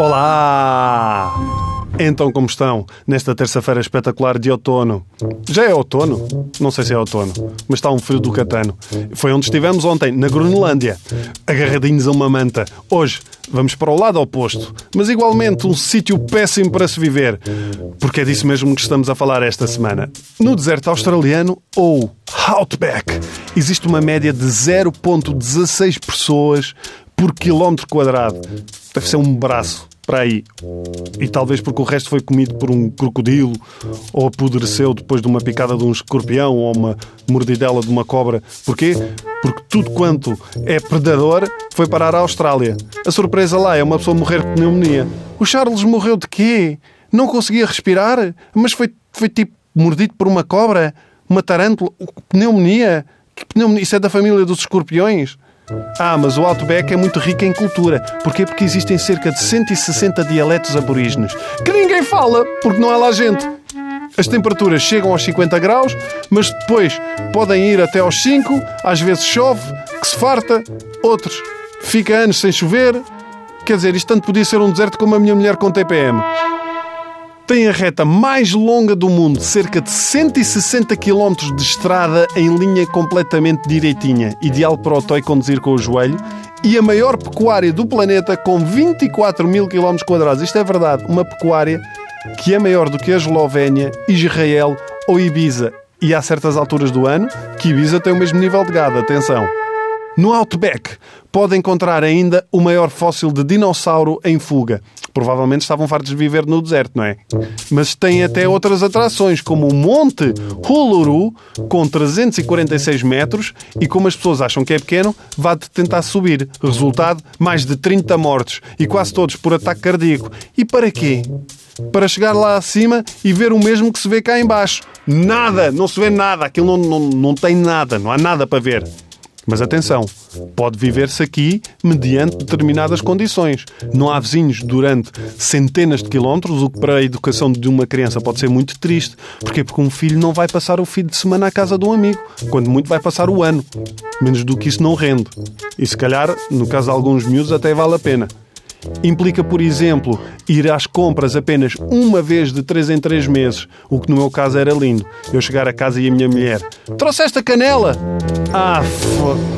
Olá! Então, como estão nesta terça-feira espetacular de outono? Já é outono? Não sei se é outono, mas está um frio do catano. Foi onde estivemos ontem, na Groenlândia, agarradinhos a uma manta. Hoje vamos para o lado oposto, mas igualmente um sítio péssimo para se viver, porque é disso mesmo que estamos a falar esta semana. No deserto australiano ou Outback, existe uma média de 0,16 pessoas por quilómetro quadrado. Deve ser um braço para aí. E talvez porque o resto foi comido por um crocodilo, ou apodreceu depois de uma picada de um escorpião, ou uma mordidela de uma cobra. Porquê? Porque tudo quanto é predador foi parar à Austrália. A surpresa lá é uma pessoa morrer de pneumonia. O Charles morreu de quê? Não conseguia respirar? Mas foi, foi tipo mordido por uma cobra? Uma tarântula? Pneumonia? Que pneumonia? Isso é da família dos escorpiões? Ah, mas o Outback é muito rico em cultura. Porquê? Porque existem cerca de 160 dialetos aborígenes que ninguém fala, porque não há lá gente. As temperaturas chegam aos 50 graus, mas depois podem ir até aos 5, às vezes chove, que se farta, outros fica anos sem chover. Quer dizer, isto tanto podia ser um deserto como a minha mulher com TPM tem a reta mais longa do mundo, cerca de 160 km de estrada em linha completamente direitinha, ideal para o toy conduzir com o joelho, e a maior pecuária do planeta com 24 mil km quadrados. Isto é verdade, uma pecuária que é maior do que a Eslovénia, Israel ou Ibiza. E há certas alturas do ano que Ibiza tem o mesmo nível de gado, atenção. No Outback pode encontrar ainda o maior fóssil de dinossauro em fuga. Provavelmente estavam fartos de viver no deserto, não é? Mas tem até outras atrações, como o Monte Huluru, com 346 metros, e como as pessoas acham que é pequeno, vá tentar subir. Resultado, mais de 30 mortos, e quase todos por ataque cardíaco. E para quê? para chegar lá acima e ver o mesmo que se vê cá embaixo. Nada! Não se vê nada. Aquilo não, não, não tem nada. Não há nada para ver. Mas atenção, pode viver-se aqui mediante determinadas condições. Não há vizinhos durante centenas de quilómetros, o que para a educação de uma criança pode ser muito triste. Porquê? Porque um filho não vai passar o fim de semana à casa de um amigo. Quando muito vai passar o ano. Menos do que isso não rende. E se calhar, no caso de alguns miúdos, até vale a pena. Implica, por exemplo, ir às compras apenas uma vez de 3 em 3 meses, o que no meu caso era lindo. Eu chegar a casa e a minha mulher: Trouxeste a canela? Ah, foda